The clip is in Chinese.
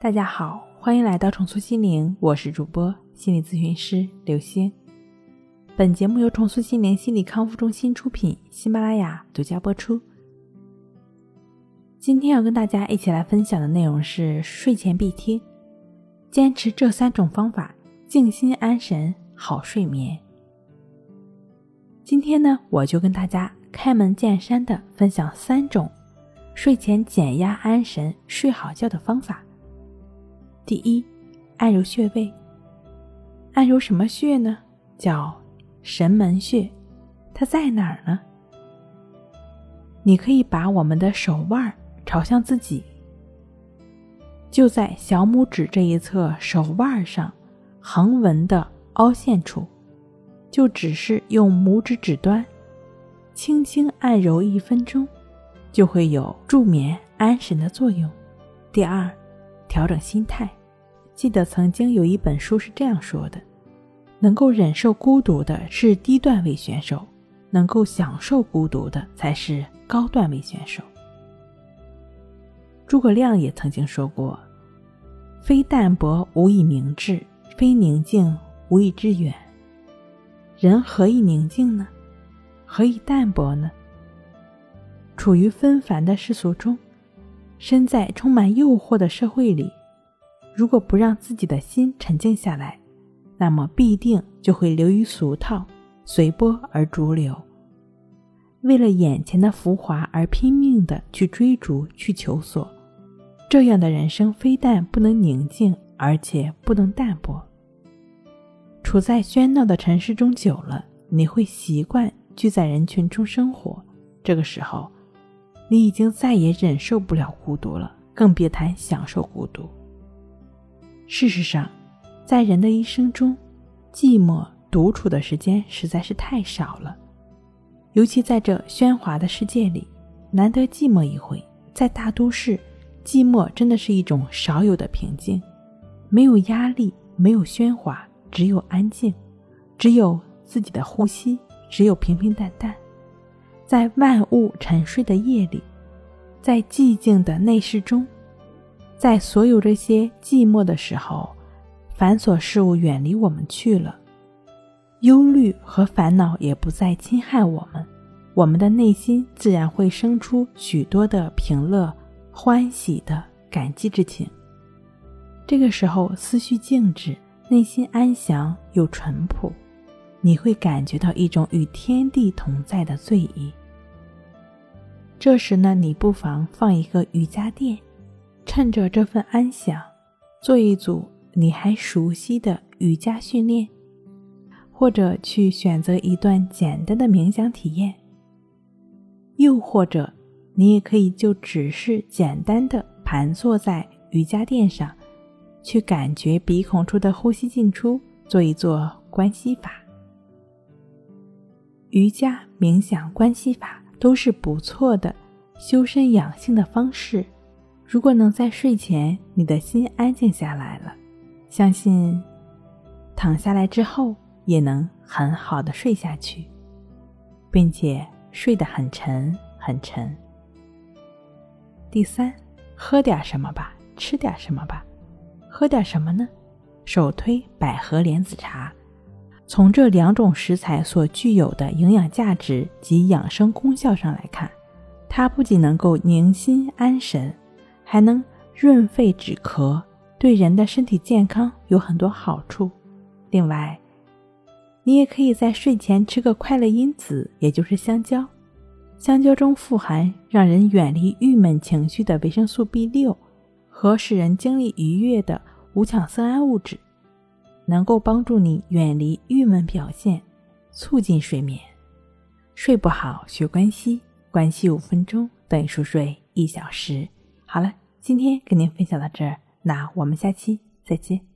大家好，欢迎来到重塑心灵，我是主播心理咨询师刘星。本节目由重塑心灵心理康复中心出品，喜马拉雅独家播出。今天要跟大家一起来分享的内容是睡前必听，坚持这三种方法，静心安神，好睡眠。今天呢，我就跟大家开门见山的分享三种睡前减压安神、睡好觉的方法。第一，按揉穴位。按揉什么穴呢？叫神门穴。它在哪儿呢？你可以把我们的手腕朝向自己，就在小拇指这一侧手腕上横纹的凹陷处，就只是用拇指指端轻轻按揉一分钟，就会有助眠安神的作用。第二，调整心态。记得曾经有一本书是这样说的：能够忍受孤独的是低段位选手，能够享受孤独的才是高段位选手。诸葛亮也曾经说过：“非淡泊无以明志，非宁静无以致远。”人何以宁静呢？何以淡泊呢？处于纷繁的世俗中，身在充满诱惑的社会里。如果不让自己的心沉静下来，那么必定就会流于俗套，随波而逐流。为了眼前的浮华而拼命的去追逐、去求索，这样的人生非但不能宁静，而且不能淡泊。处在喧闹的尘世中久了，你会习惯聚在人群中生活。这个时候，你已经再也忍受不了孤独了，更别谈享受孤独。事实上，在人的一生中，寂寞独处的时间实在是太少了。尤其在这喧哗的世界里，难得寂寞一回。在大都市，寂寞真的是一种少有的平静，没有压力，没有喧哗，只有安静，只有自己的呼吸，只有平平淡淡。在万物沉睡的夜里，在寂静的内室中。在所有这些寂寞的时候，繁琐事物远离我们去了，忧虑和烦恼也不再侵害我们，我们的内心自然会生出许多的平乐、欢喜的感激之情。这个时候，思绪静止，内心安详又淳朴，你会感觉到一种与天地同在的醉意。这时呢，你不妨放一个瑜伽垫。趁着这份安详，做一组你还熟悉的瑜伽训练，或者去选择一段简单的冥想体验。又或者，你也可以就只是简单的盘坐在瑜伽垫上，去感觉鼻孔处的呼吸进出，做一做关系法。瑜伽、冥想、关系法都是不错的修身养性的方式。如果能在睡前，你的心安静下来了，相信躺下来之后也能很好的睡下去，并且睡得很沉很沉。第三，喝点什么吧，吃点什么吧，喝点什么呢？首推百合莲子茶。从这两种食材所具有的营养价值及养生功效上来看，它不仅能够宁心安神。还能润肺止咳，对人的身体健康有很多好处。另外，你也可以在睡前吃个快乐因子，也就是香蕉。香蕉中富含让人远离郁闷情绪的维生素 B 六和使人精力愉悦的五羟色胺物质，能够帮助你远离郁闷表现，促进睡眠。睡不好学关系，关系五分钟等于熟睡一小时。好了，今天跟您分享到这儿，那我们下期再见。